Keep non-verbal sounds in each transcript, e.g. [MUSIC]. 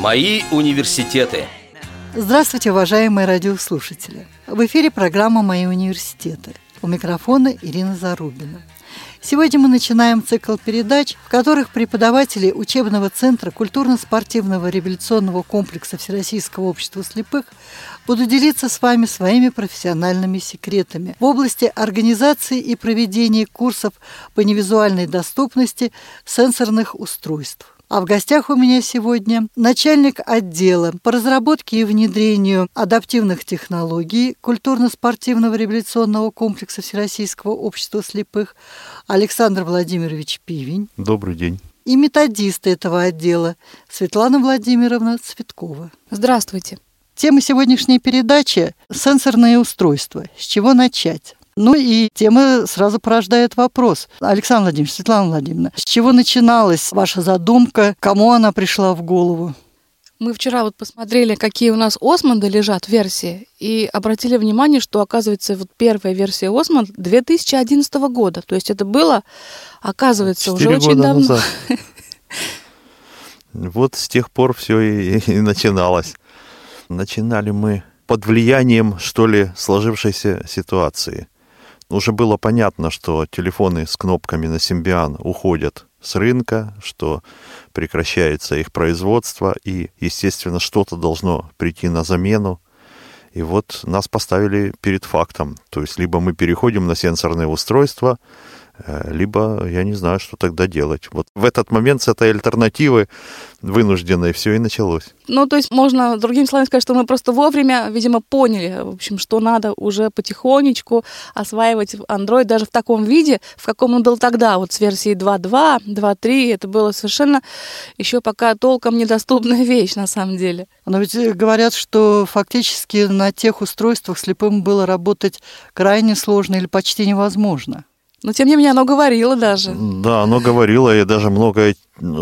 Мои университеты. Здравствуйте, уважаемые радиослушатели. В эфире программа «Мои университеты». У микрофона Ирина Зарубина. Сегодня мы начинаем цикл передач, в которых преподаватели учебного центра культурно-спортивного революционного комплекса Всероссийского общества слепых будут делиться с вами своими профессиональными секретами в области организации и проведения курсов по невизуальной доступности сенсорных устройств. А в гостях у меня сегодня начальник отдела по разработке и внедрению адаптивных технологий культурно-спортивного революционного комплекса Всероссийского общества слепых Александр Владимирович Пивень. Добрый день. И методист этого отдела Светлана Владимировна Цветкова. Здравствуйте. Тема сегодняшней передачи – сенсорные устройства. С чего начать? Ну и тема сразу порождает вопрос. Александр Владимирович, Светлана Владимировна, с чего начиналась ваша задумка, кому она пришла в голову? Мы вчера вот посмотрели, какие у нас Осмонды лежат в версии, и обратили внимание, что, оказывается, вот первая версия Осмонд 2011 года. То есть это было, оказывается, уже очень давно. Назад. [LAUGHS] Вот с тех пор все и, и начиналось. Начинали мы под влиянием, что ли, сложившейся ситуации уже было понятно, что телефоны с кнопками на Symbian уходят с рынка, что прекращается их производство, и, естественно, что-то должно прийти на замену. И вот нас поставили перед фактом. То есть либо мы переходим на сенсорные устройства, либо я не знаю, что тогда делать. Вот в этот момент с этой альтернативы вынужденной все и началось. Ну, то есть можно, другими словами сказать, что мы просто вовремя, видимо, поняли, в общем, что надо уже потихонечку осваивать Android даже в таком виде, в каком он был тогда, вот с версии 2.2, 2.3, это было совершенно еще пока толком недоступная [LAUGHS] вещь на самом деле. Но ведь э, говорят, что фактически на тех устройствах слепым было работать крайне сложно или почти невозможно. Но тем не менее оно говорило даже. Да, оно говорило, и даже многое,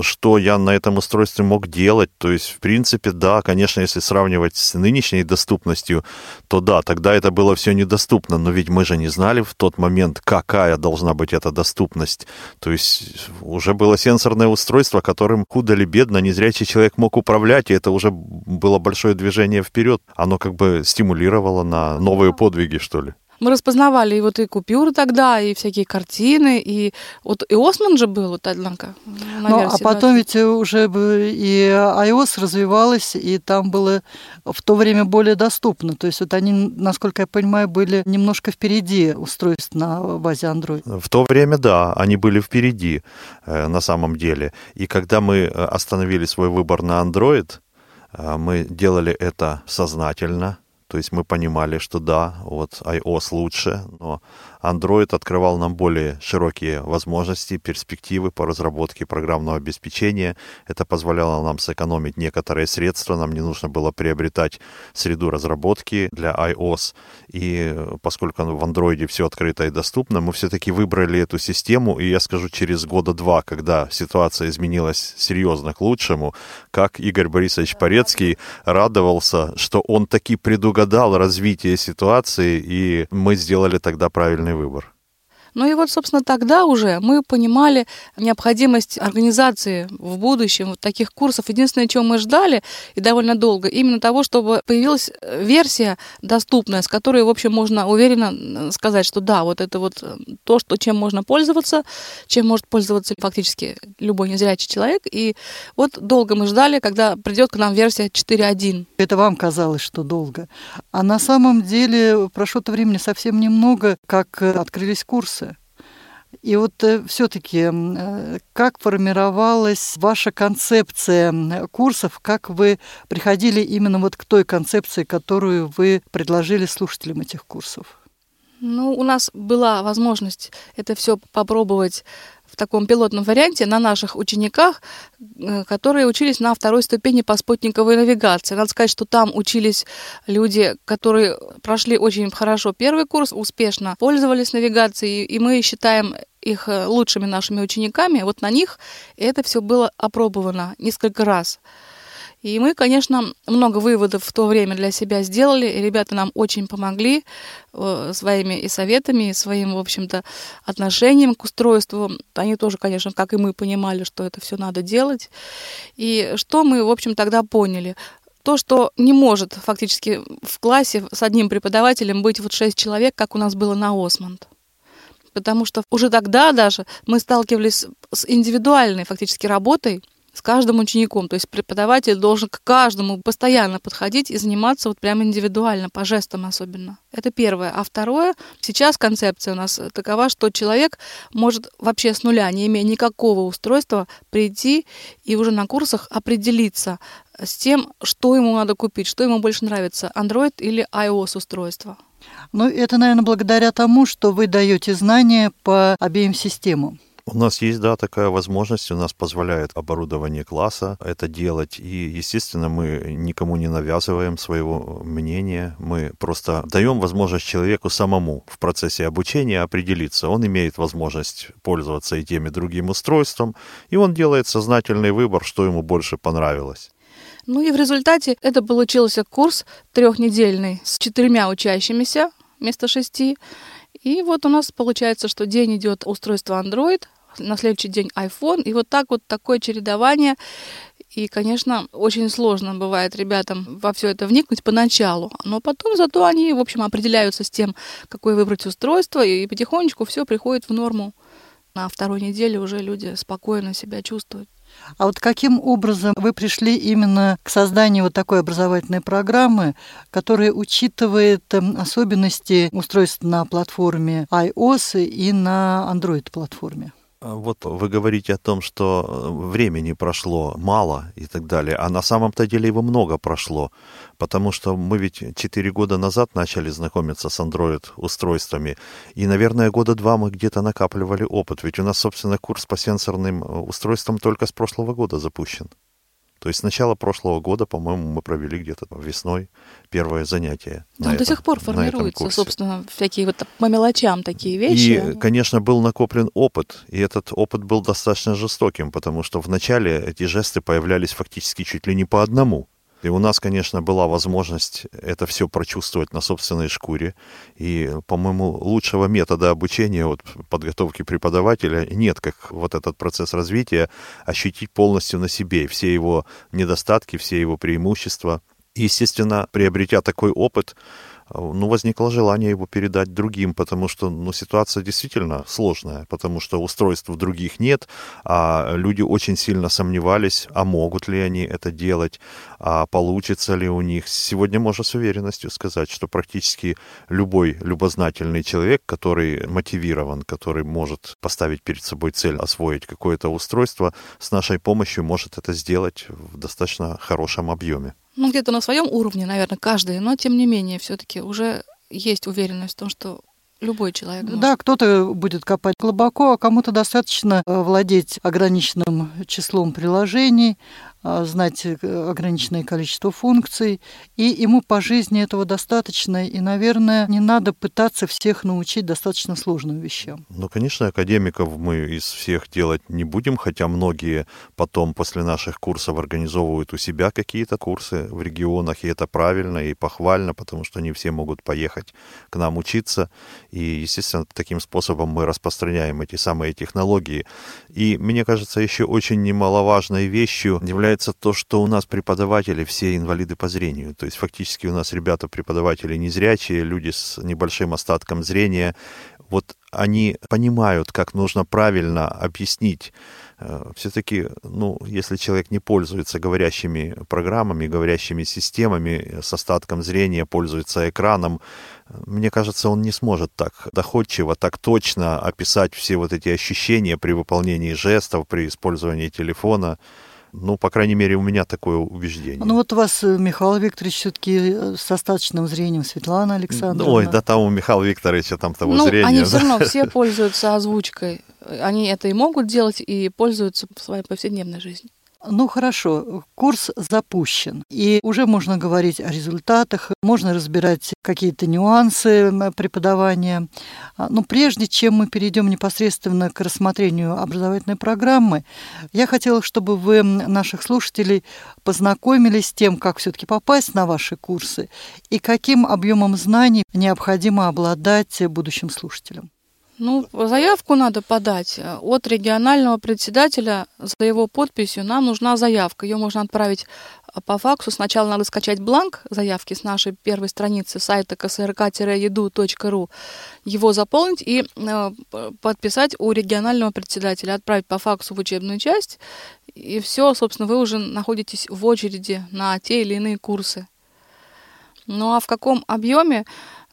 что я на этом устройстве мог делать. То есть, в принципе, да, конечно, если сравнивать с нынешней доступностью, то да, тогда это было все недоступно. Но ведь мы же не знали в тот момент, какая должна быть эта доступность. То есть уже было сенсорное устройство, которым худо или бедно незрячий человек мог управлять, и это уже было большое движение вперед. Оно как бы стимулировало на новые подвиги, что ли. Мы распознавали и вот и купюры тогда, и всякие картины, и вот и Осман же был, вот, однако. Ну, а потом 20. ведь уже и iOS развивалась, и там было в то время более доступно. То есть вот они, насколько я понимаю, были немножко впереди устройств на базе Android. В то время, да, они были впереди э, на самом деле. И когда мы э, остановили свой выбор на Android, э, мы делали это сознательно, то есть мы понимали, что да, вот iOS лучше, но Android открывал нам более широкие возможности, перспективы по разработке программного обеспечения. Это позволяло нам сэкономить некоторые средства. Нам не нужно было приобретать среду разработки для iOS. И поскольку в Android все открыто и доступно, мы все-таки выбрали эту систему. И я скажу, через года два, когда ситуация изменилась серьезно к лучшему, как Игорь Борисович Порецкий радовался, что он таки предугадал развитие ситуации, и мы сделали тогда правильный правильный выбор. Ну и вот, собственно, тогда уже мы понимали необходимость организации в будущем вот таких курсов. Единственное, чего мы ждали, и довольно долго, именно того, чтобы появилась версия доступная, с которой, в общем, можно уверенно сказать, что да, вот это вот то, что, чем можно пользоваться, чем может пользоваться фактически любой незрячий человек. И вот долго мы ждали, когда придет к нам версия 4.1. Это вам казалось, что долго. А на самом деле прошло-то времени совсем немного, как открылись курсы. И вот э, все-таки, э, как формировалась ваша концепция курсов, как вы приходили именно вот к той концепции, которую вы предложили слушателям этих курсов? Ну, у нас была возможность это все попробовать в таком пилотном варианте на наших учениках, э, которые учились на второй ступени по спутниковой навигации. Надо сказать, что там учились люди, которые прошли очень хорошо первый курс, успешно пользовались навигацией, и мы считаем их э, лучшими нашими учениками. Вот на них это все было опробовано несколько раз. И мы, конечно, много выводов в то время для себя сделали, и ребята нам очень помогли э, своими и советами, и своим, в общем-то, отношением к устройству. Они тоже, конечно, как и мы, понимали, что это все надо делать. И что мы, в общем, тогда поняли? то, что не может фактически в классе с одним преподавателем быть вот шесть человек, как у нас было на Осмонд. Потому что уже тогда даже мы сталкивались с индивидуальной фактически работой, с каждым учеником. То есть преподаватель должен к каждому постоянно подходить и заниматься вот прямо индивидуально, по жестам особенно. Это первое. А второе, сейчас концепция у нас такова, что человек может вообще с нуля, не имея никакого устройства, прийти и уже на курсах определиться с тем, что ему надо купить, что ему больше нравится, Android или iOS устройство. Ну, это, наверное, благодаря тому, что вы даете знания по обеим системам. У нас есть, да, такая возможность, у нас позволяет оборудование класса это делать, и, естественно, мы никому не навязываем своего мнения, мы просто даем возможность человеку самому в процессе обучения определиться. Он имеет возможность пользоваться и тем, и другим устройством, и он делает сознательный выбор, что ему больше понравилось. Ну и в результате это получился курс трехнедельный с четырьмя учащимися вместо шести. И вот у нас получается, что день идет устройство Android, на следующий день iPhone, и вот так вот такое чередование. И, конечно, очень сложно бывает ребятам во все это вникнуть поначалу, но потом зато они, в общем, определяются с тем, какое выбрать устройство, и потихонечку все приходит в норму. На второй неделе уже люди спокойно себя чувствуют. А вот каким образом вы пришли именно к созданию вот такой образовательной программы, которая учитывает эм, особенности устройств на платформе iOS и на Android-платформе? А вот вы говорите о том, что э, времени прошло мало и так далее, а на самом-то деле его много прошло, потому что мы ведь 4 года назад начали знакомиться с Android-устройствами, и, наверное, года два мы где-то накапливали опыт, ведь у нас, собственно, курс по сенсорным э, устройствам только с прошлого года запущен. То есть с начала прошлого года, по-моему, мы провели где-то весной первое занятие. Да, до сих пор формируются, собственно, всякие вот по мелочам такие вещи. И, конечно, был накоплен опыт, и этот опыт был достаточно жестоким, потому что вначале эти жесты появлялись фактически чуть ли не по одному. И у нас, конечно, была возможность это все прочувствовать на собственной шкуре. И, по-моему, лучшего метода обучения, вот, подготовки преподавателя нет, как вот этот процесс развития ощутить полностью на себе все его недостатки, все его преимущества. Естественно, приобретя такой опыт, ну, возникло желание его передать другим, потому что, ну, ситуация действительно сложная, потому что устройств других нет, а люди очень сильно сомневались, а могут ли они это делать, а получится ли у них. Сегодня можно с уверенностью сказать, что практически любой любознательный человек, который мотивирован, который может поставить перед собой цель освоить какое-то устройство, с нашей помощью может это сделать в достаточно хорошем объеме ну, где-то на своем уровне, наверное, каждый, но тем не менее, все-таки уже есть уверенность в том, что любой человек. Может. Да, кто-то будет копать глубоко, а кому-то достаточно э, владеть ограниченным числом приложений, знать э, ограниченное количество функций, и ему по жизни этого достаточно, и, наверное, не надо пытаться всех научить достаточно сложным вещам. Ну, конечно, академиков мы из всех делать не будем, хотя многие потом после наших курсов организовывают у себя какие-то курсы в регионах, и это правильно и похвально, потому что не все могут поехать к нам учиться, и, естественно, таким способом мы распространяем эти самые технологии. И, мне кажется, еще очень немаловажной вещью является является то, что у нас преподаватели все инвалиды по зрению. То есть фактически у нас ребята-преподаватели незрячие, люди с небольшим остатком зрения. Вот они понимают, как нужно правильно объяснить э, все-таки, ну, если человек не пользуется говорящими программами, говорящими системами, с остатком зрения, пользуется экраном, мне кажется, он не сможет так доходчиво, так точно описать все вот эти ощущения при выполнении жестов, при использовании телефона. Ну, по крайней мере, у меня такое убеждение. Ну, вот у вас, э, Михаил Викторович, все-таки э, с остаточным зрением, Светлана Александровна. Ой, да там у Михаила Викторовича там того ну, зрения. они все равно [LAUGHS] все пользуются озвучкой. Они это и могут делать, и пользуются в своей повседневной жизни. Ну хорошо, курс запущен, и уже можно говорить о результатах, можно разбирать какие-то нюансы преподавания. А, но прежде чем мы перейдем непосредственно к рассмотрению образовательной программы, я хотела, чтобы вы наших слушателей познакомились с тем, как все-таки попасть на ваши курсы и каким объемом знаний необходимо обладать будущим слушателям. Ну, заявку надо подать от регионального председателя за его подписью. Нам нужна заявка. Ее можно отправить по факсу. Сначала надо скачать бланк заявки с нашей первой страницы сайта ksrk-edu.ru, его заполнить и э, подписать у регионального председателя, отправить по факсу в учебную часть. И все, собственно, вы уже находитесь в очереди на те или иные курсы. Ну а в каком объеме?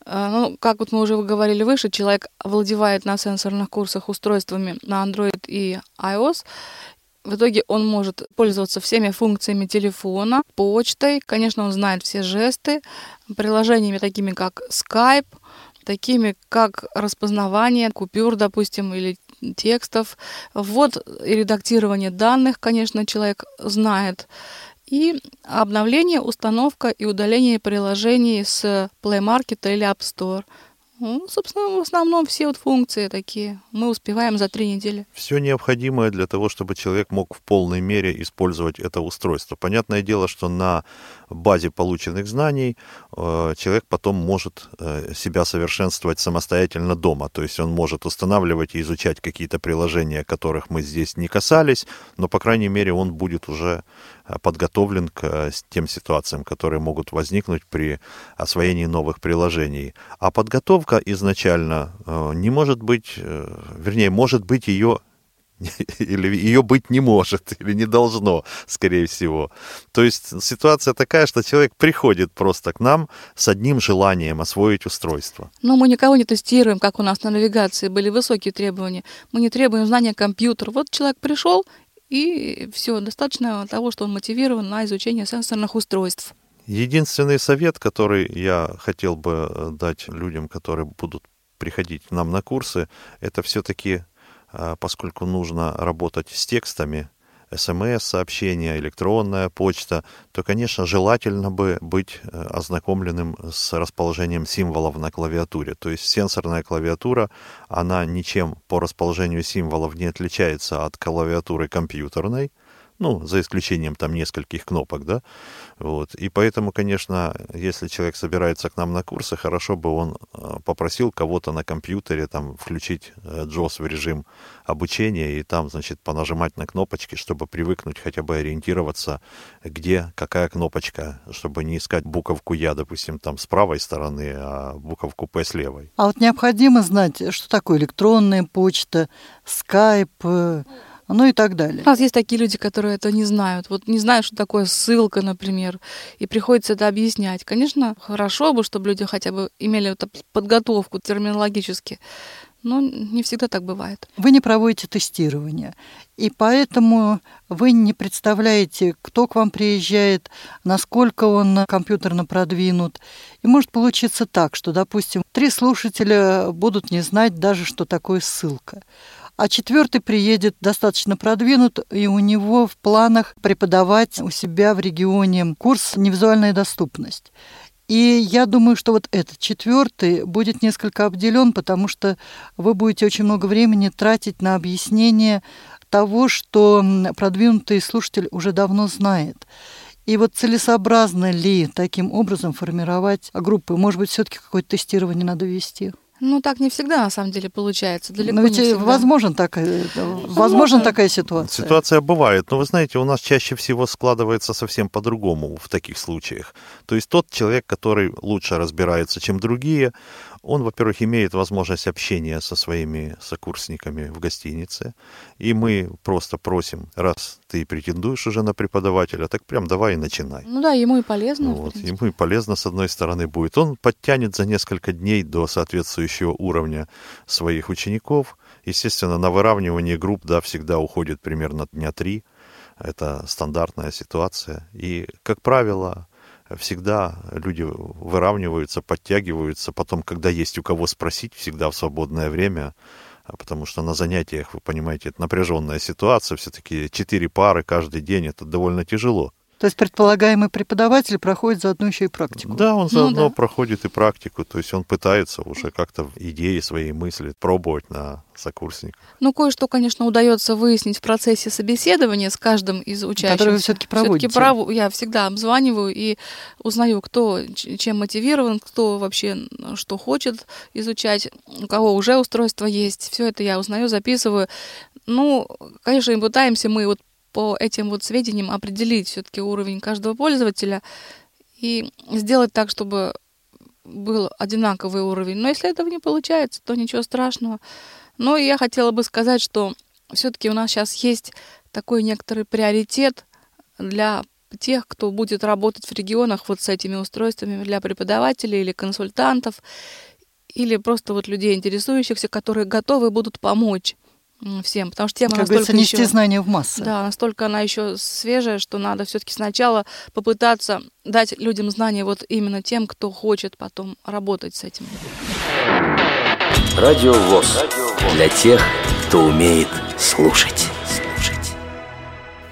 Э, ну, как вот мы уже говорили выше, человек овладевает на сенсорных курсах устройствами на Android и iOS. В итоге он может пользоваться всеми функциями телефона, почтой, конечно, он знает все жесты, приложениями такими как Skype, такими как распознавание купюр, допустим, или текстов, ввод и редактирование данных, конечно, человек знает и обновление, установка и удаление приложений с Play Market или App Store. Ну, собственно, в основном все вот функции такие мы успеваем за три недели. Все необходимое для того, чтобы человек мог в полной мере использовать это устройство. Понятное дело, что на базе полученных знаний э, человек потом может э, себя совершенствовать самостоятельно дома. То есть он может устанавливать и изучать какие-то приложения, которых мы здесь не касались, но, по крайней мере, он будет уже подготовлен к э, тем ситуациям, которые могут возникнуть при освоении новых приложений. А подготовка изначально э, не может быть, вернее, может быть ее [LAUGHS] или ее быть не может, или не должно, скорее всего. То есть ситуация такая, что человек приходит просто к нам с одним желанием освоить устройство. Но мы никого не тестируем, как у нас на навигации были высокие требования. Мы не требуем знания компьютера. Вот человек пришел и все, достаточно того, что он мотивирован на изучение сенсорных устройств. Единственный совет, который я хотел бы э, дать людям, которые будут приходить к нам на курсы, это все-таки, э, поскольку нужно работать с текстами, смс-сообщения, электронная почта, то, конечно, желательно бы быть э, ознакомленным с расположением символов на клавиатуре. То есть сенсорная клавиатура, она ничем по расположению символов не отличается от клавиатуры компьютерной, ну, за исключением там нескольких кнопок, да, вот, и поэтому, конечно, если человек собирается к нам на курсы, хорошо бы он э, попросил кого-то на компьютере там включить JOS э, в режим обучения и там, значит, понажимать на кнопочки, чтобы привыкнуть хотя бы ориентироваться, где какая кнопочка, чтобы не искать буковку Я, допустим, там с правой стороны, а буковку П с левой. А вот необходимо знать, что такое электронная почта, скайп, э, ну и так далее. У нас есть такие люди, которые это не знают. Вот не знают, что такое ссылка, например, и приходится это объяснять. Конечно, хорошо бы, чтобы люди хотя бы имели подготовку терминологически, но не всегда так бывает. Вы не проводите тестирование, и поэтому вы не представляете, кто к вам приезжает, насколько он компьютерно продвинут. И может получиться так, что, допустим, три слушателя будут не знать даже, что такое ссылка а четвертый приедет достаточно продвинут, и у него в планах преподавать у себя в регионе курс «Невизуальная доступность». И я думаю, что вот этот четвертый будет несколько обделен, потому что вы будете очень много времени тратить на объяснение того, что продвинутый слушатель уже давно знает. И вот целесообразно ли таким образом формировать группы? Может быть, все-таки какое-то тестирование надо вести? Ну, так не всегда, на самом деле, получается. Далеко Но ведь не возможен такая, возможна такая ситуация. Ситуация бывает, но вы знаете, у нас чаще всего складывается совсем по-другому в таких случаях. То есть тот человек, который лучше разбирается, чем другие, он, во-первых, имеет возможность общения со своими сокурсниками в гостинице, и мы просто просим, раз ты претендуешь уже на преподавателя, так прям давай и начинай. Ну да, ему и полезно. Вот, ему и полезно, с одной стороны, будет. Он подтянет за несколько дней до соответствующего уровня своих учеников. Естественно, на выравнивание групп, да, всегда уходит примерно дня три. Это стандартная ситуация. И, как правило, всегда люди выравниваются, подтягиваются. Потом, когда есть у кого спросить, всегда в свободное время а потому что на занятиях, вы понимаете, это напряженная ситуация, все-таки четыре пары каждый день, это довольно тяжело. То есть предполагаемый преподаватель проходит заодно еще и практику. Да, он заодно Ну да. проходит и практику, то есть он пытается уже как-то идеи, свои мысли пробовать на сокурсниках. Ну, кое-что, конечно, удается выяснить в процессе собеседования с каждым из учащихся. Который вы всё-таки проводите. Всё-таки праву- я всегда обзваниваю и узнаю, кто чем мотивирован, кто вообще что хочет изучать, у кого уже устройство есть. Все это я узнаю, записываю. Ну, конечно, и пытаемся мы вот по этим вот сведениям определить все-таки уровень каждого пользователя и сделать так, чтобы был одинаковый уровень. Но если этого не получается, то ничего страшного. Но я хотела бы сказать, что все-таки у нас сейчас есть такой некоторый приоритет для тех, кто будет работать в регионах вот с этими устройствами для преподавателей или консультантов, или просто вот людей, интересующихся, которые готовы будут помочь всем, потому что тема Как настолько нести еще... знания в массы. Да, настолько она еще свежая, что надо все-таки сначала попытаться дать людям знания вот именно тем, кто хочет потом работать с этим. Радио ВОЗ. Для тех, кто умеет слушать. Слушать.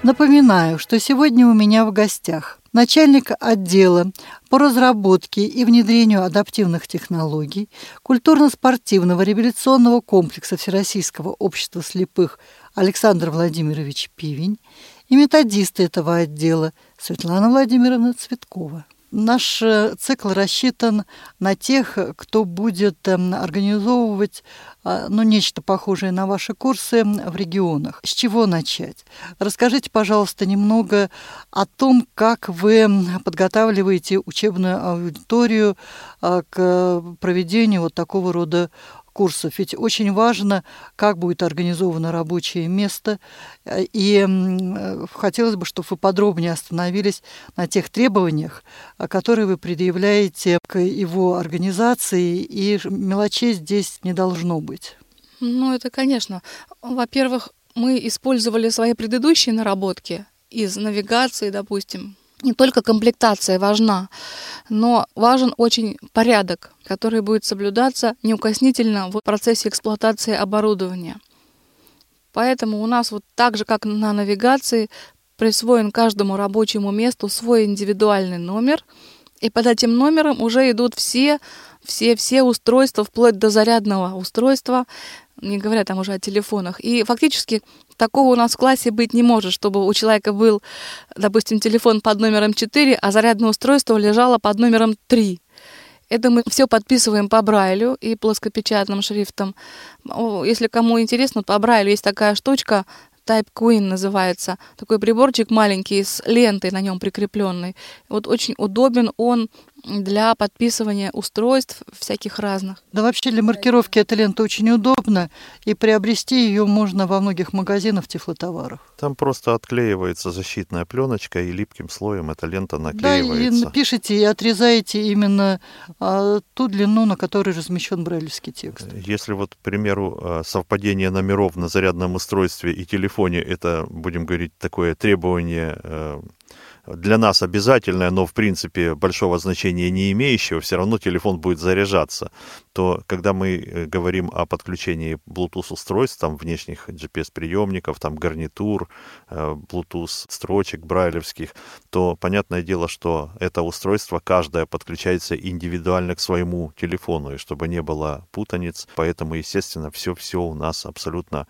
Напоминаю, что сегодня у меня в гостях начальник отдела по разработке и внедрению адаптивных технологий культурно-спортивного революционного комплекса Всероссийского общества слепых Александр Владимирович Пивень и методисты этого отдела Светлана Владимировна Цветкова. Наш э, цикл рассчитан на тех, кто будет эм, организовывать а, ну, нечто похожее на ваши курсы м, в регионах. С чего начать? Расскажите, пожалуйста, немного о том, как вы м, подготавливаете учебную аудиторию а, к проведению вот такого рода курсов. Ведь очень важно, как будет организовано рабочее место. Э, И э, хотелось бы, чтобы вы подробнее остановились на тех требованиях, а, которые вы предъявляете к его организации, и мелочей здесь не должно быть. Ну, это, конечно. Во-первых, мы использовали свои предыдущие наработки из навигации, допустим. Не только комплектация важна, но важен очень порядок, который будет соблюдаться неукоснительно в процессе эксплуатации оборудования. Поэтому у нас вот так же, как на навигации, присвоен каждому рабочему месту свой индивидуальный номер, и под этим номером уже идут все, все, все устройства, вплоть до зарядного устройства, не говоря там уже о телефонах. И фактически такого у нас в классе быть не может, чтобы у человека был, допустим, телефон под номером 4, а зарядное устройство лежало под номером 3. Это мы все подписываем по Брайлю и плоскопечатным шрифтом. Если кому интересно, по Брайлю есть такая штучка, Type Queen называется. Такой приборчик маленький с лентой на нем прикрепленной. Вот очень удобен он для подписывания устройств всяких разных. Да вообще для маркировки эта лента очень удобна, и приобрести ее можно во многих магазинах тифлотоваров. Там просто отклеивается защитная пленочка, и липким слоем эта лента Да, и наклеивается. пишите и отрезаете именно а, ту длину, на которой размещен брайлевский текст. Если вот, к примеру, э, совпадение номеров на зарядном устройстве и телефоне, это, будем говорить, такое требование э, для нас обязательное, но в принципе большого значения не имеющего, все равно телефон будет заряжаться, то когда мы э, говорим о подключении Bluetooth устройств, там внешних GPS-приемников, там гарнитур, э, Bluetooth строчек брайлевских, то понятное дело, что это устройство каждое подключается индивидуально к своему телефону, и чтобы не было путаниц, поэтому, естественно, все-все у нас абсолютно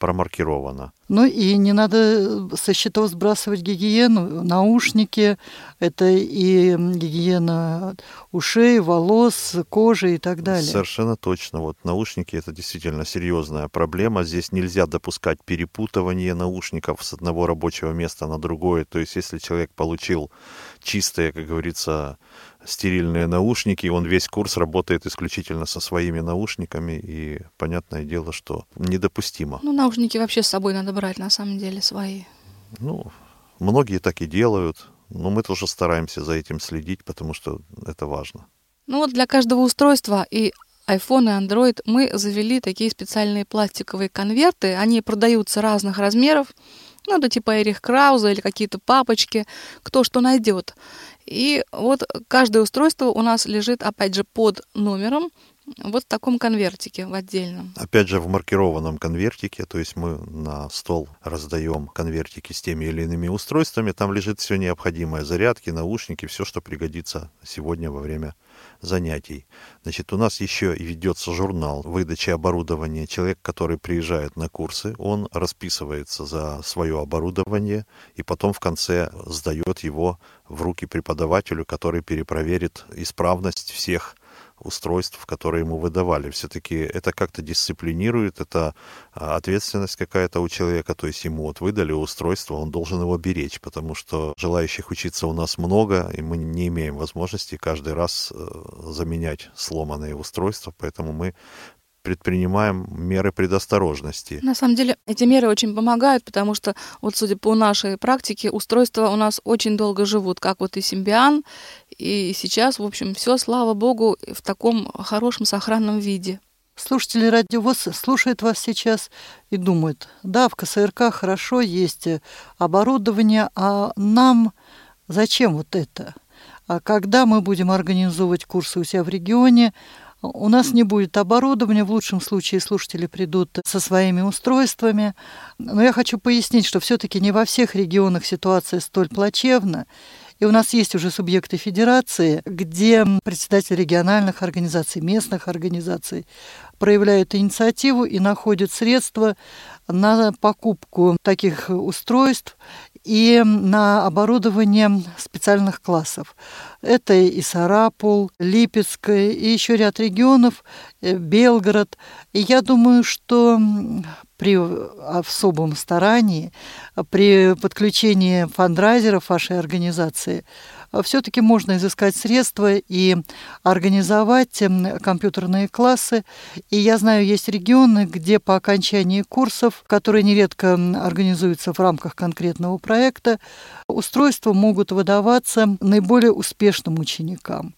промаркировано. Ну и не надо со счетов сбрасывать гигиену. Наушники – это и гигиена ушей, волос, кожи и так далее. Совершенно точно. Вот наушники это действительно серьезная проблема. Здесь нельзя допускать перепутывание наушников с одного рабочего места на другое. То есть, если человек получил чистые, как говорится, стерильные наушники, он весь курс работает исключительно со своими наушниками, и понятное дело, что недопустимо. Ну, наушники вообще с собой надо брать, на самом деле, свои. Ну, многие так и делают, но мы тоже стараемся за этим следить, потому что это важно. Ну вот для каждого устройства и iPhone и Android мы завели такие специальные пластиковые конверты. Они продаются разных размеров. Ну, это типа Эрих Крауза или какие-то папочки, кто что найдет. И вот каждое устройство у нас лежит, опять же, под номером, вот в таком конвертике в отдельном. Опять же, в маркированном конвертике, то есть мы на стол раздаем конвертики с теми или иными устройствами, там лежит все необходимое, зарядки, наушники, все, что пригодится сегодня во время занятий. Значит, у нас еще и ведется журнал выдачи оборудования. Человек, который приезжает на курсы, он расписывается за свое оборудование и потом в конце сдает его в руки преподавателю, который перепроверит исправность всех устройств, которые ему выдавали. Все-таки это как-то дисциплинирует, это а, ответственность какая-то у человека, то есть ему вот выдали устройство, он должен его беречь, потому что желающих учиться у нас много, и мы не имеем возможности каждый раз э, заменять сломанные устройства, поэтому мы предпринимаем меры предосторожности. На самом деле эти меры очень помогают, потому что вот судя по нашей практике, устройства у нас очень долго живут, как вот и Симбиан, и сейчас, в общем, все, слава богу, в таком хорошем сохранном виде. Слушатели радиовоз слушают вас сейчас и думают, да, в КСРК хорошо есть оборудование, а нам зачем вот это? А когда мы будем организовывать курсы у себя в регионе, у нас не будет оборудования, в лучшем случае слушатели придут со своими устройствами. Но я хочу пояснить, что все-таки не во всех регионах ситуация столь плачевна. И у нас есть уже субъекты федерации, где председатели региональных организаций, местных организаций проявляют инициативу и находят средства на покупку таких устройств и на оборудование специальных классов. Это и Сарапул, Липецкая, и еще ряд регионов, э, Белгород. И я думаю, что при особом старании, при подключении фандрайзеров вашей организации – все-таки можно изыскать средства и организовать эм, компьютерные классы. И я знаю, есть регионы, где по окончании курсов, которые нередко организуются в рамках конкретного проекта, устройства могут выдаваться наиболее успешным ученикам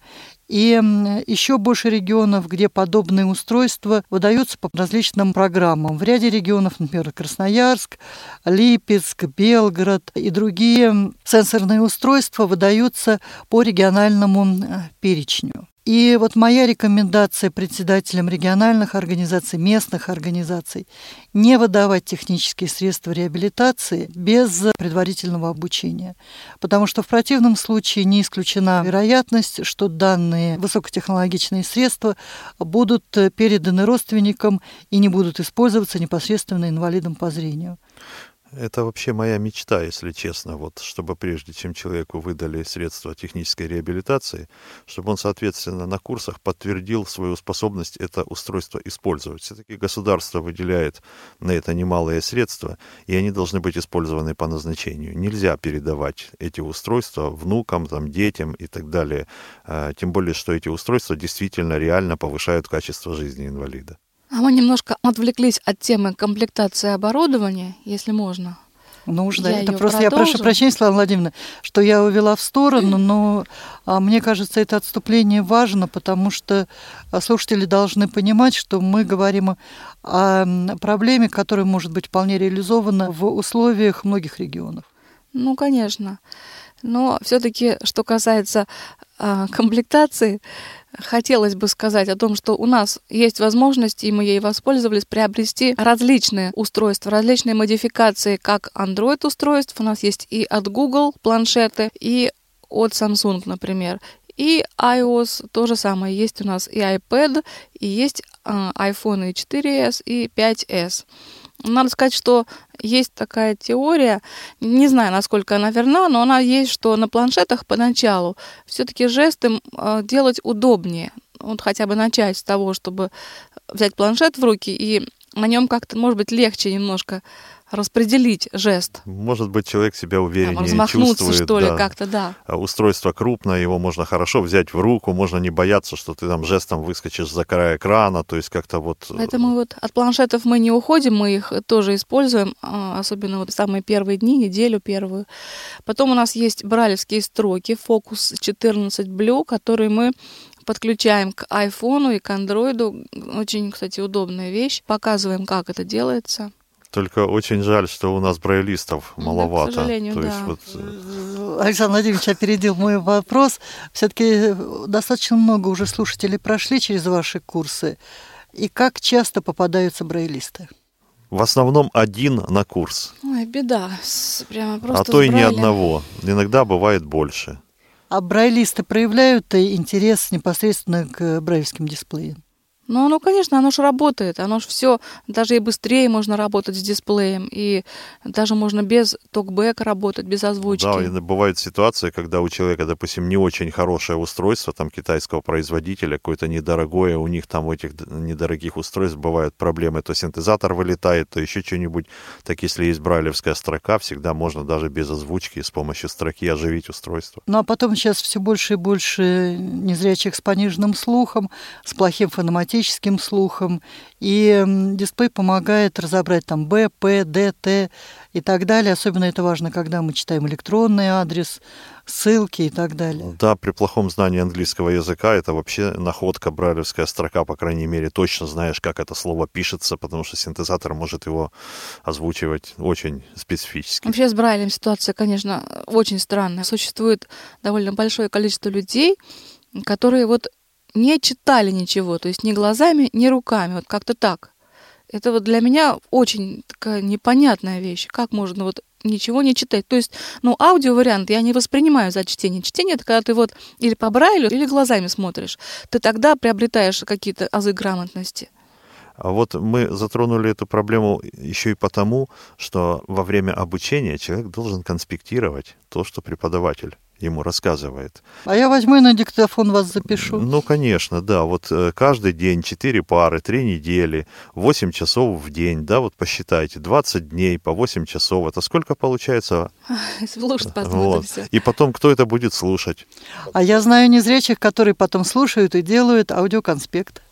и еще больше регионов, где подобные устройства выдаются по различным программам. В ряде регионов, например, Красноярск, Липецк, Белгород и другие сенсорные устройства выдаются по региональному э, перечню. И вот моя рекомендация председателям региональных организаций, местных организаций не выдавать технические средства реабилитации без предварительного обучения, потому что в противном случае не исключена вероятность, что данные высокотехнологичные средства будут переданы родственникам и не будут использоваться непосредственно инвалидом по зрению. Это вообще моя мечта, если честно, вот, чтобы прежде чем человеку выдали средства технической реабилитации, чтобы он, соответственно, на курсах подтвердил свою способность это устройство использовать. Все-таки государство выделяет на это немалые средства, и они должны быть использованы по назначению. Нельзя передавать эти устройства внукам, там, детям и так далее. А, тем более, что эти устройства действительно реально повышают качество жизни инвалида. А мы немножко отвлеклись от темы комплектации оборудования, если можно. Нужно. Я это просто продолжу. я прошу прощения, Слава Владимировна, что я увела в сторону, но а, мне кажется, это отступление важно, потому что а, слушатели должны понимать, что мы говорим о проблеме, которая может быть вполне реализована в условиях многих регионов. Ну, конечно. Но все-таки, что касается а, комплектации, хотелось бы сказать о том, что у нас есть возможность, и мы ей воспользовались, приобрести различные устройства, различные модификации, как Android-устройств. У нас есть и от Google планшеты, и от Samsung, например. И iOS то же самое. Есть у нас и iPad, и есть э, iPhone 4s и 5s. Надо сказать, что есть такая теория, не знаю, насколько она верна, но она есть, что на планшетах поначалу все-таки жесты а, делать удобнее. Вот хотя бы начать с того, чтобы взять планшет в руки и на нем как-то, может быть, легче немножко распределить жест. Может быть, человек себя увереннее Там, чувствует. что ли, да. как-то, да. А устройство крупное, его можно хорошо взять в руку, можно не бояться, что ты там жестом выскочишь за край экрана, то есть как-то вот... Э, Поэтому вот от планшетов мы не уходим, мы их тоже используем, а, особенно вот самые первые дни, неделю первую. Потом у нас есть бралевские строки, Focus 14 Blue, которые мы подключаем к айфону и к андроиду. Очень, кстати, удобная вещь. Показываем, как это делается. Только очень жаль, что у нас брайлистов Да, к маловато. сожалению, То есть да. вот э, Александр Владимирович опередил мой вопрос. Все-таки достаточно много уже слушателей прошли через ваши курсы. И как часто попадаются брайлисты? в основном один на курс, Ой, беда. Прямо просто а то и ни одного. Иногда бывает больше. А брайлисты проявляют э, интерес непосредственно к брайлевским дисплеям? Ну, оно, конечно, оно же работает. Оно же все, даже и быстрее можно работать с дисплеем. И даже можно без токбэка работать, без озвучки. Да, и бывают ситуации, когда у человека, допустим, не очень хорошее устройство там китайского производителя, какое-то недорогое, у них там у этих недорогих устройств бывают проблемы, то синтезатор вылетает, то еще что-нибудь. Так если есть брайлевская строка, всегда можно даже без озвучки с помощью строки оживить устройство. Ну а потом сейчас все больше и больше незрячих с пониженным слухом, с плохим фонематическим слухом. И дисплей помогает разобрать там Б, П, Д, Т и так далее. Особенно это важно, когда мы читаем электронный адрес, ссылки и так далее. Да, при плохом знании английского языка это вообще находка брайлевская строка, по крайней мере, точно знаешь, как это слово пишется, потому что синтезатор может его озвучивать очень специфически. Вообще с Брайлем ситуация, конечно, очень странная. Существует довольно большое количество людей, которые вот не читали ничего, то есть ни глазами, ни руками, вот как-то так. Это вот для меня очень такая непонятная вещь. Как можно вот ничего не читать? То есть, ну, аудиовариант я не воспринимаю за чтение. Чтение — это когда ты вот или по Брайлю, или глазами смотришь. Ты тогда приобретаешь какие-то азы грамотности. А вот мы затронули эту проблему еще и потому, что во время обучения человек должен конспектировать то, что преподаватель ему рассказывает. А я возьму и на диктофон вас запишу. Ну, конечно, да. Вот э, каждый день 4 пары, 3 недели, 8 часов в день, да, вот посчитайте, 20 дней по 8 часов. Это сколько получается? Слушать, Вот. все. И потом, кто это будет слушать? А я знаю незрячих, которые потом слушают и делают аудиоконспект.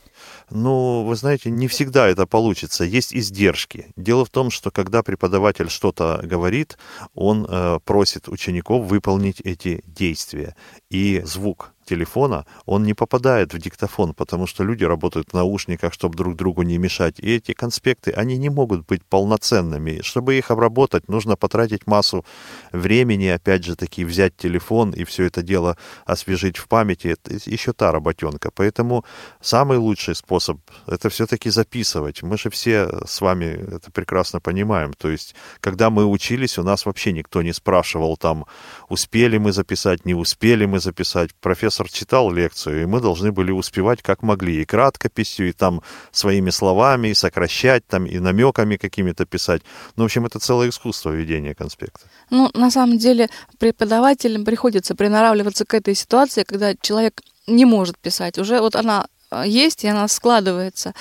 Ну, вы знаете, не всегда это получится. Есть издержки. Дело в том, что когда преподаватель что-то говорит, он э, просит учеников выполнить эти действия. И звук телефона, он не попадает в диктофон, потому что люди работают в наушниках, чтобы друг другу не мешать. И эти конспекты, они не могут быть полноценными. Чтобы их обработать, нужно потратить массу времени, опять же таки, взять телефон и все это дело освежить в памяти. Это еще та работенка. Поэтому самый лучший способ — это все-таки записывать. Мы же все с вами это прекрасно понимаем. То есть, когда мы учились, у нас вообще никто не спрашивал там, успели мы записать, не успели мы записать. Профессор читал лекцию, и мы должны были успевать как могли. И краткописью, и там своими словами, и сокращать, там, и намеками какими-то писать. Ну, в общем, это целое искусство ведения конспекта. Ну, на самом деле, преподавателям приходится приноравливаться к этой ситуации, когда человек не может писать. Уже вот она есть, и она складывается.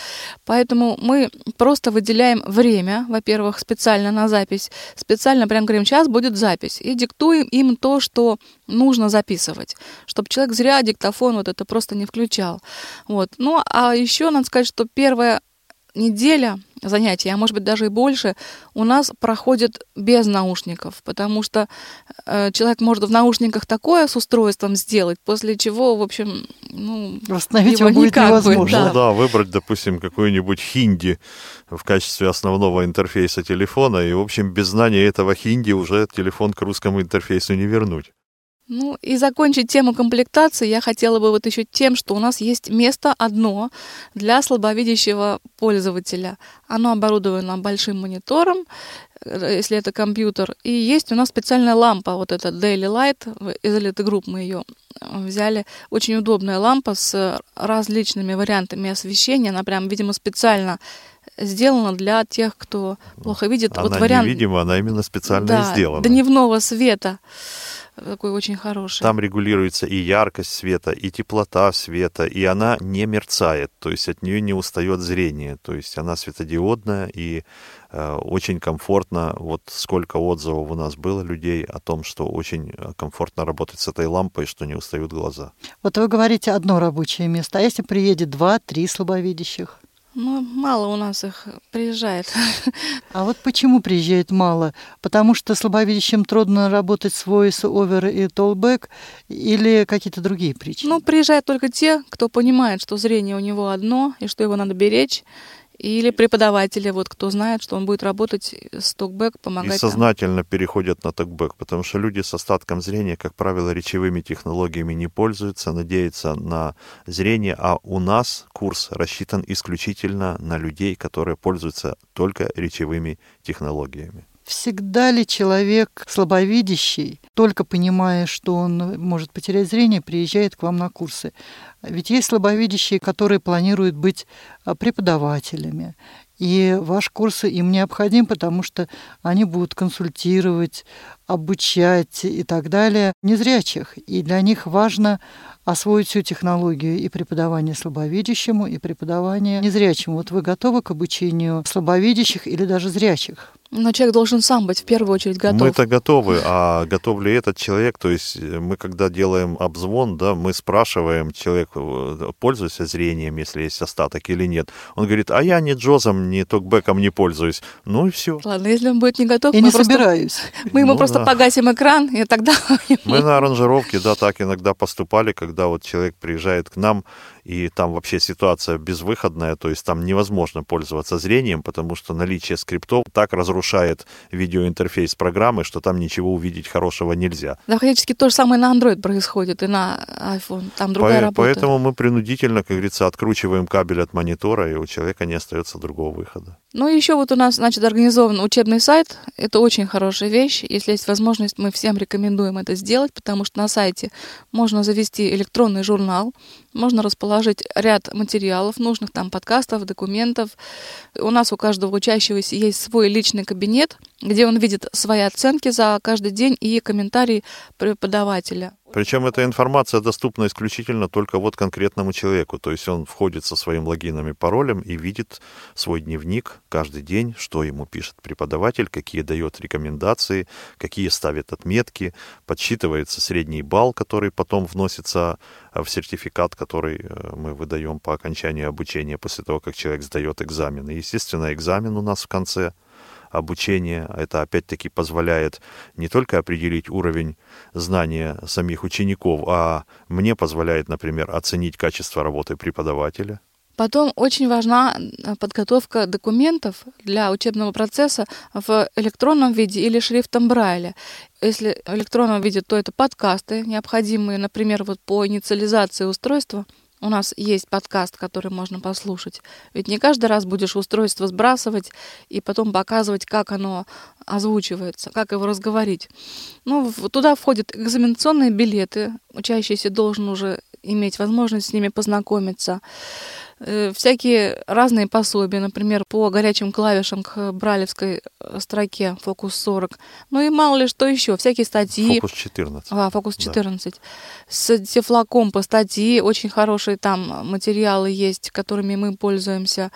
Поэтому мы просто выделяем время, во-первых, специально на запись. Специально прям говорим, сейчас будет запись. И диктуем им то, что нужно записывать, чтобы человек зря диктофон вот это просто не включал. Вот. Ну, а еще надо сказать, что первая неделя занятий, а может быть даже и больше, у нас проходит без наушников, потому что э, человек может в наушниках такое с устройством сделать, после чего, в общем, ну, Восстановить его его будет невозможно. Да. Ну да, выбрать, допустим, какой-нибудь хинди в качестве основного интерфейса телефона, и, в общем, без знания этого хинди уже телефон к русскому интерфейсу не вернуть. Ну и закончить тему комплектации я хотела бы вот еще тем, что у нас есть место одно для слабовидящего пользователя. Оно оборудовано большим монитором, э, если это компьютер, и есть у нас специальная лампа, вот эта Daily Light, из Elite Group мы ее взяли. Очень удобная лампа с различными вариантами освещения, она прям, видимо, специально сделана для тех, кто плохо видит. Она вот вариант невидима, она именно специально да, сделана. дневного света такой очень хороший. Там регулируется и яркость света, и теплота света, и она не мерцает, то есть от нее не устает зрение, то есть она светодиодная и э, очень комфортно. Вот сколько отзывов у нас было людей о том, что очень э, комфортно работать с этой лампой, что не устают глаза. Вот вы говорите одно рабочее место, а если приедет два-три слабовидящих? Ну, мало у нас их приезжает. [LAUGHS] А вот почему приезжает мало? Потому что слабовидящим трудно работать с voice over и tollback или какие-то другие причины? Ну, приезжают только те, кто понимает, что зрение у него одно, и что его надо беречь, Или преподаватели, вот кто знает, что он будет работать с токбэк, помогать. И сознательно там. переходят на токбэк, потому что люди с остатком зрения, как правило, речевыми технологиями не пользуются, надеются на зрение, а у нас курс рассчитан исключительно на людей, которые пользуются только речевыми технологиями. Всегда ли человек слабовидящий, только понимая, что он может потерять зрение, приезжает к вам на курсы? Ведь есть слабовидящие, которые планируют быть а, преподавателями. И ваш курс им необходим, потому что они будут консультировать, обучать и так далее незрячих. И для них важно освоить всю технологию и преподавание слабовидящему, и преподавание незрячему. Вот вы готовы к обучению слабовидящих или даже зрячих? Но человек должен сам быть в первую очередь готов. Мы-то готовы, а готов ли этот человек? То есть э, мы, когда делаем обзвон, да, мы спрашиваем человек, э, пользуется зрением, если есть остаток или нет. Он говорит, а я ни Джозом, ни токбеком не пользуюсь. Ну и все. Ладно, если он будет не готов, я мы не просто, собираюсь. [LAUGHS] Мы ему Ну просто да. погасим экран, и тогда... [LAUGHS] Мы на аранжировке, да, так иногда поступали, когда вот человек приезжает к нам, и там вообще ситуация безвыходная, то есть там невозможно пользоваться зрением, потому что наличие скриптов так разрушает видеоинтерфейс программы, что там ничего увидеть хорошего нельзя. Да, фактически то же самое на Android происходит и на iPhone. Там другая По- работа. Поэтому мы принудительно, как говорится, откручиваем кабель от монитора, и у человека не остается другого выхода. Ну и еще вот у нас, значит, организован учебный сайт. Это очень хорошая вещь. Если есть возможность, мы всем рекомендуем это сделать, потому что на сайте можно завести электронный журнал, можно расположить ряд материалов, нужных там подкастов, документов. У нас у каждого учащегося есть свой личный кабинет, где он видит свои оценки за каждый день и комментарии преподавателя. Причем эта информация доступна исключительно только вот конкретному человеку. То есть он входит со своим логином и паролем и видит свой дневник каждый день, что ему пишет преподаватель, какие дает рекомендации, какие ставит отметки, подсчитывается средний балл, который потом вносится в сертификат, который э, мы выдаем по окончании обучения после того, как человек сдает экзамен. И, естественно, экзамен у нас в конце обучения. Это опять-таки позволяет не только определить уровень знания самих учеников, а мне позволяет, например, оценить качество работы преподавателя. Потом очень важна э, подготовка документов для учебного процесса в электронном виде или шрифтом Брайля. Если в электронном виде, то это подкасты, необходимые, например, вот по инициализации устройства. У нас есть подкаст, который можно послушать. Ведь не каждый раз будешь устройство сбрасывать и потом показывать, как оно озвучивается, как его разговорить. Ну, туда входят экзаменационные билеты. Учащийся должен уже иметь возможность с ними познакомиться. Э, Всякие разные пособия, например, по горячим клавишам к бралевской э, строке «Фокус 40». Ну и мало ли что еще. Всякие статьи. Фокус 14. А, фокус Да. 14. С тефлаком по статьи. Очень хорошие там материалы есть, которыми мы пользуемся.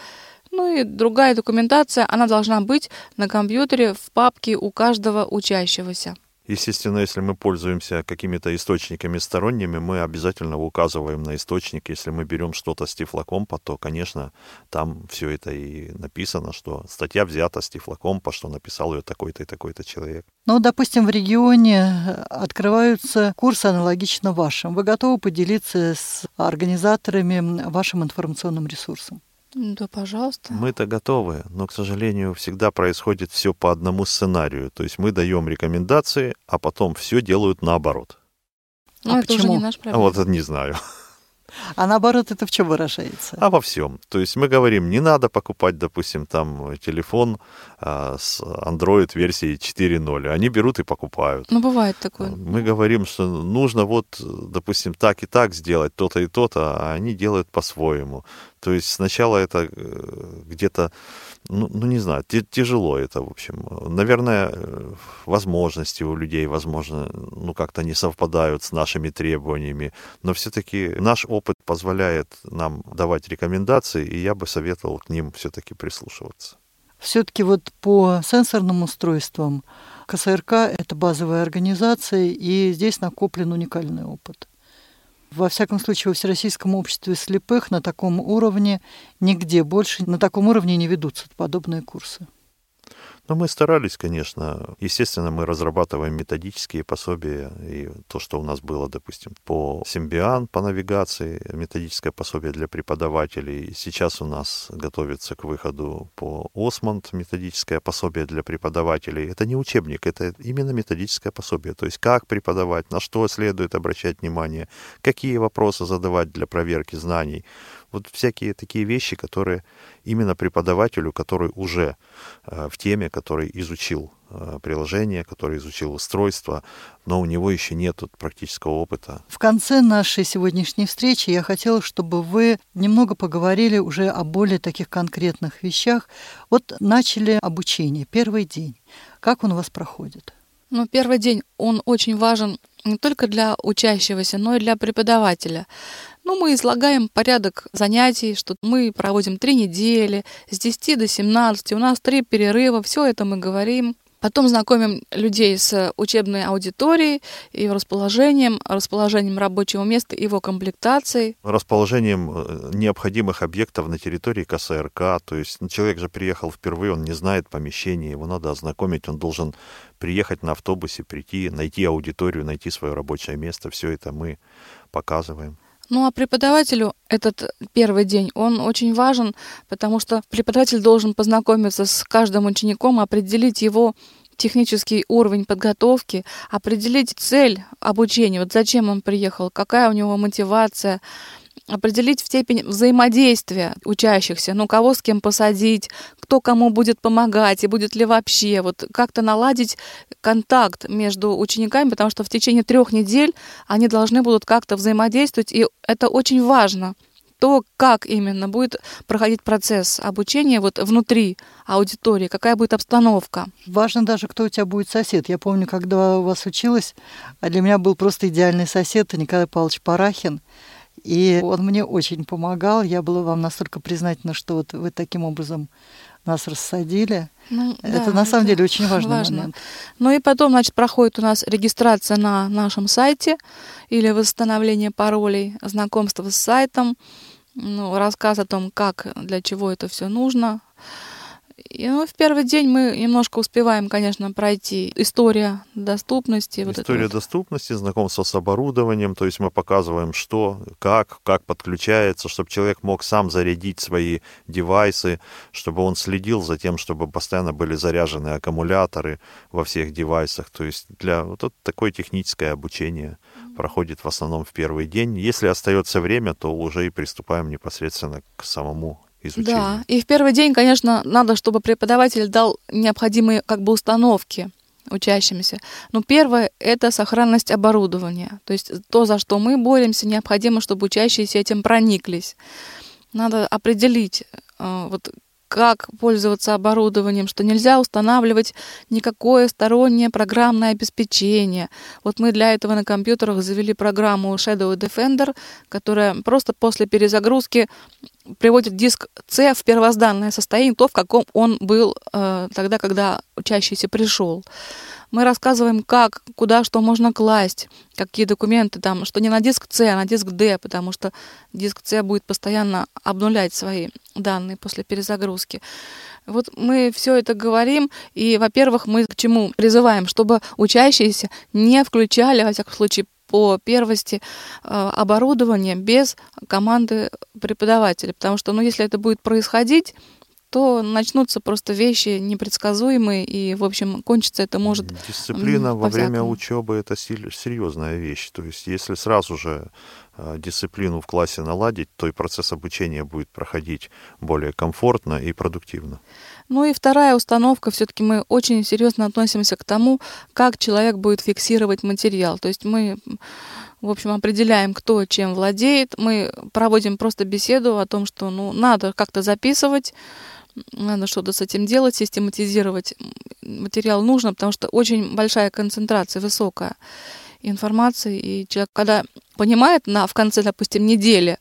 Ну и другая документация, она должна быть на компьютере в папке у каждого учащегося. Естественно, если мы пользуемся какими-то источниками сторонними, мы обязательно указываем на источник. Если мы берем что-то с тифлокомпа, то, конечно, там все это и написано, что статья взята с тифлокомпа, что написал ее такой-то и такой-то человек. Ну, допустим, в регионе открываются курсы аналогично вашим. Вы готовы поделиться с организаторами вашим информационным ресурсом? Да, пожалуйста. Мы-то готовы, но, к сожалению, всегда происходит все по одному сценарию. То есть мы даем рекомендации, а потом все делают наоборот. Ну, А это уже почему? не наш А проблем. вот это не знаю. [LAUGHS] А наоборот, это в чем выражается? А во всем. То есть мы говорим, не надо покупать, допустим, там телефон а, с Android версией 4.0. Они берут и покупают. Ну, бывает такое. Мы говорим, что нужно вот, допустим, так и так сделать, то-то и то-то, а они делают по-своему. То есть сначала это э, где-то, ну, ну, не знаю, тяжело это, в общем. Наверное, э, возможности у людей, возможно, ну, как-то не совпадают с нашими требованиями, но все-таки наш опыт позволяет нам давать рекомендации, и я бы советовал к ним все-таки прислушиваться. Все-таки вот по сенсорным устройствам КСРК – это базовая организация, и здесь накоплен уникальный опыт. Во всяком случае, во Всероссийском обществе слепых на таком уровне нигде больше, на таком уровне не ведутся подобные курсы. Но мы старались, конечно. Естественно, мы разрабатываем методические пособия. И то, что у нас было, допустим, по Симбиан, по навигации, методическое пособие для преподавателей. Сейчас у нас готовится к выходу по Осмонд, методическое пособие для преподавателей. Это не учебник, это именно методическое пособие. То есть как преподавать, на что следует обращать внимание, какие вопросы задавать для проверки знаний. Вот всякие такие вещи, которые именно преподавателю, который уже э, в теме, который изучил э, приложение, который изучил устройство, но у него еще нет практического опыта. В конце нашей сегодняшней встречи я хотела, чтобы вы немного поговорили уже о более таких конкретных вещах. Вот начали обучение, первый день. Как он у вас проходит? Ну, первый день, он очень важен не только для учащегося, но и для преподавателя. Ну, мы излагаем порядок занятий, что мы проводим три недели, с 10 до 17, у нас три перерыва, все это мы говорим. Потом знакомим людей с учебной аудиторией, ее расположением, расположением рабочего места, его комплектацией. Расположением э, необходимых объектов на территории КСРК. То есть ну, человек же приехал впервые, он не знает помещения, его надо ознакомить, он должен приехать на автобусе, прийти, найти аудиторию, найти свое рабочее место. Все это мы показываем. Ну а преподавателю этот первый день, он очень важен, потому что преподаватель должен познакомиться с каждым учеником, определить его технический уровень подготовки, определить цель обучения, вот зачем он приехал, какая у него мотивация, определить степень взаимодействия учащихся, ну, кого с кем посадить, кто кому будет помогать, и будет ли вообще, вот как-то наладить контакт между учениками, потому что в течение трех недель они должны будут как-то взаимодействовать, и это очень важно то, как именно будет проходить процесс обучения вот внутри аудитории, какая будет обстановка. Важно даже, кто у тебя будет сосед. Я помню, когда у вас училась, а для меня был просто идеальный сосед Николай Павлович Парахин. И он мне очень помогал. Я была вам настолько признательна, что вот вы таким образом нас рассадили. Ну, это да, на самом это деле очень важный важно. момент. Ну и потом, значит, проходит у нас регистрация на нашем сайте или восстановление паролей, знакомство с сайтом, ну, рассказ о том, как, для чего это все нужно, и, ну, в первый день мы немножко успеваем, конечно, пройти история доступности. История вот доступности, знакомство с оборудованием, то есть мы показываем, что, как, как подключается, чтобы человек мог сам зарядить свои девайсы, чтобы он следил за тем, чтобы постоянно были заряжены аккумуляторы во всех девайсах. То есть для вот такое техническое обучение проходит в основном в первый день. Если остается время, то уже и приступаем непосредственно к самому изучения. Да, и в первый день, конечно, надо, чтобы преподаватель дал необходимые как бы установки учащимся. Но первое — это сохранность оборудования. То есть то, за что мы боремся, необходимо, чтобы учащиеся этим прониклись. Надо определить, э, вот как пользоваться оборудованием, что нельзя устанавливать никакое стороннее программное обеспечение. Вот мы для этого на компьютерах завели программу Shadow Defender, которая просто после перезагрузки приводит диск C в первозданное состояние, то, в каком он был э, тогда, когда учащийся пришел. Мы рассказываем, как, куда, что можно класть, какие документы там, что не на диск C, а на диск D, потому что диск C будет постоянно обнулять свои данные после перезагрузки. Вот мы все это говорим, и, во-первых, мы к чему призываем, чтобы учащиеся не включали, во всяком случае, по первости э, оборудование без команды преподавателя, потому что, ну, если это будет происходить, то начнутся просто вещи непредсказуемые, и, в общем, кончится это может... Дисциплина во время учебы — это серьезная вещь. То есть если сразу же э, дисциплину в классе наладить, то и процесс обучения будет проходить более комфортно и продуктивно. Ну и вторая установка, все-таки мы очень серьезно относимся к тому, как человек будет фиксировать материал. То есть мы в общем, определяем, кто чем владеет. Мы проводим просто беседу о том, что ну, надо как-то записывать, надо что-то с этим делать, систематизировать материал нужно, потому что очень большая концентрация, высокая информации, и человек, когда понимает на, в конце, допустим, недели,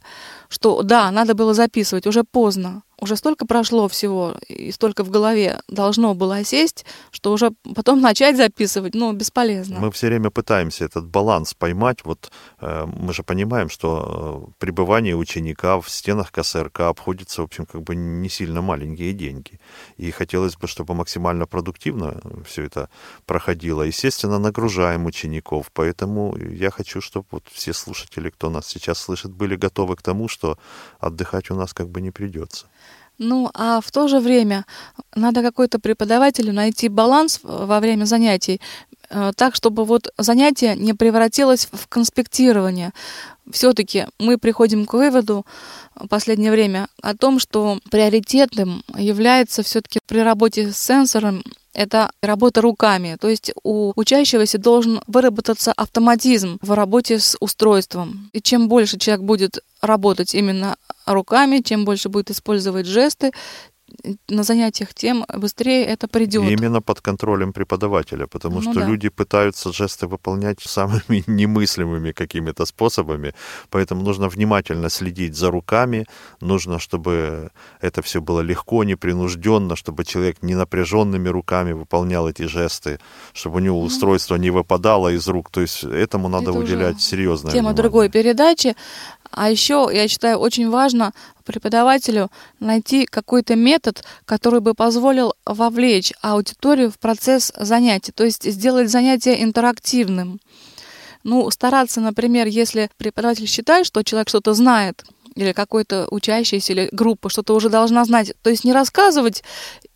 что да, надо было записывать, уже поздно, уже столько прошло всего, и столько в голове должно было сесть, что уже потом [LAUGHS] начать записывать, ну, бесполезно. Мы все время пытаемся этот баланс поймать. Вот э, мы же понимаем, что э, пребывание ученика в стенах КСРК обходится, в общем, как бы не сильно маленькие деньги. И хотелось бы, чтобы максимально продуктивно все это проходило. Естественно, нагружаем учеников, поэтому я хочу, чтобы вот все слушатели, кто нас сейчас слышит, были готовы к тому, что отдыхать у нас как бы не придется. Ну, а в то же время надо какой-то преподавателю найти баланс во время занятий, э, так, чтобы вот занятие не превратилось в конспектирование. Все-таки мы приходим к выводу в последнее время о том, что приоритетным является все-таки при работе с сенсором это работа руками. То есть у учащегося должен выработаться автоматизм в работе с устройством. И чем больше человек будет работать именно руками, чем больше будет использовать жесты, на занятиях, тем быстрее это придет. именно под контролем преподавателя, потому ну, что да. люди пытаются жесты выполнять [LAUGHS] самыми немыслимыми какими-то способами, поэтому нужно внимательно следить за руками, нужно, чтобы это все было легко, непринужденно, чтобы человек не напряженными руками выполнял эти жесты, чтобы у него ну, устройство не выпадало из рук, то есть этому надо это уделять серьезное тема внимание. другой передачи. А еще, я считаю, очень важно преподавателю найти какой-то метод, который бы позволил вовлечь аудиторию в процесс занятий, то есть сделать занятие интерактивным. Ну, стараться, например, если преподаватель считает, что человек что-то знает, или какой-то учащийся, или группа что-то уже должна знать. То есть не рассказывать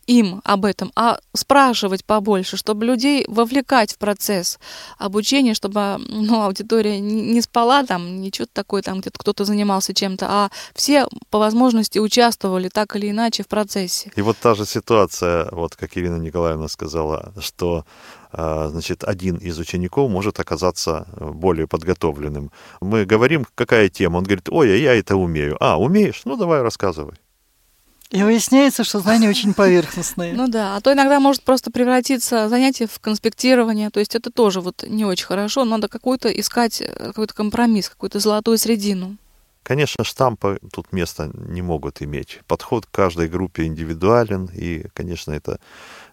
им об этом, а спрашивать побольше, чтобы людей вовлекать в процесс обучения, чтобы ну, аудитория не спала там, ничего такое, там где-то кто-то занимался чем-то, а все по возможности участвовали так или иначе в процессе. И вот та же ситуация, вот как Ирина Николаевна сказала, что а, значит, один из учеников может оказаться более подготовленным. Мы говорим, какая тема, он говорит, ой, а я это умею. А, умеешь? Ну, давай рассказывай. И выясняется, что знания очень поверхностные. Ну да, а то иногда может просто превратиться занятие в конспектирование, то есть это тоже вот не очень хорошо, надо какой-то искать э, какой-то компромисс, какую-то золотую средину. Конечно, штампы тут места не могут иметь. Подход к каждой группе индивидуален, и, конечно, это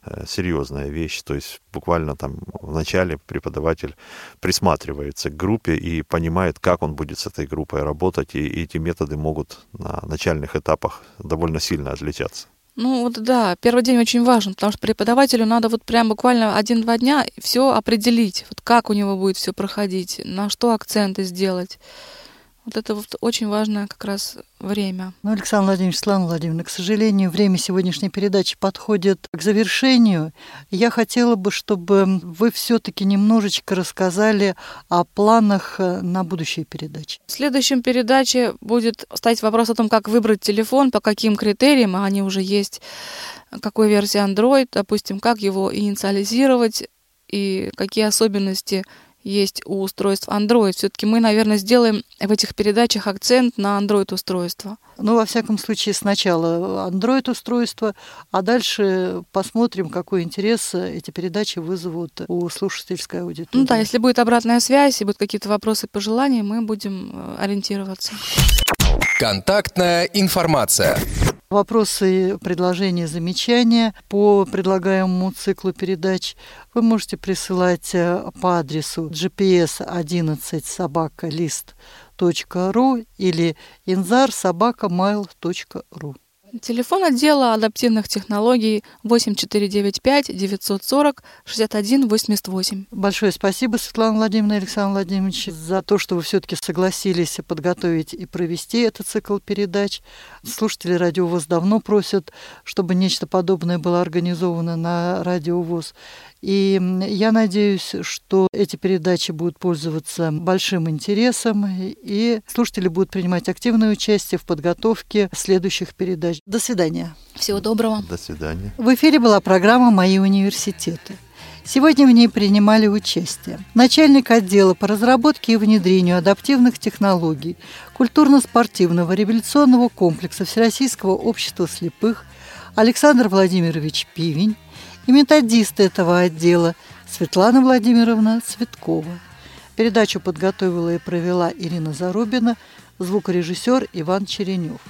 Э, серьезная вещь. То есть буквально там вначале преподаватель присматривается к группе и понимает, как он будет с этой группой работать, и эти методы могут на начальных этапах довольно сильно отличаться. Ну вот да, первый день очень важен, потому что преподавателю надо вот прям буквально один-два дня все определить, вот как у него будет все проходить, на что акценты сделать. Вот это вот очень важное как раз время. Ну, Александр Владимирович, Светлана Владимировна, к сожалению, время сегодняшней передачи подходит к завершению. Я хотела бы, чтобы вы все-таки немножечко рассказали о планах э, на будущие передачи. В следующем передаче будет стоять вопрос о том, как выбрать телефон, по каким критериям, а они уже есть, какой версии Android, допустим, как его инициализировать и какие особенности есть у устройств Android. Все-таки мы, наверное, сделаем в этих передачах акцент на Android-устройство. Ну, во всяком случае, сначала Android-устройство, а дальше посмотрим, какой интерес эти передачи вызовут у слушательской аудитории. Ну да, если будет обратная связь и будут какие-то вопросы, пожелания, мы будем э, ориентироваться. Контактная информация. Вопросы, предложения, замечания по предлагаемому циклу передач вы можете присылать э, по адресу gps 11 собака лист ру или инзар собака mail.ru. Телефон отдела адаптивных технологий 8495 940 61 88. Большое спасибо, Светлана Владимировна и Александр Владимирович, за то, что вы все-таки согласились подготовить и провести этот цикл передач. Слушатели Радио ВОЗ давно просят, чтобы нечто подобное было организовано на Радио ВОЗ. И я надеюсь, что эти передачи будут пользоваться большим интересом, и слушатели будут принимать активное участие в подготовке следующих передач. До свидания. Всего доброго. До свидания. В эфире была программа «Мои университеты». Сегодня в ней принимали участие начальник отдела по разработке и внедрению адаптивных технологий культурно-спортивного революционного комплекса Всероссийского общества слепых Александр Владимирович Пивень, и методист этого отдела Светлана Владимировна Цветкова. Передачу подготовила и провела Ирина Зарубина, звукорежиссер Иван Черенев.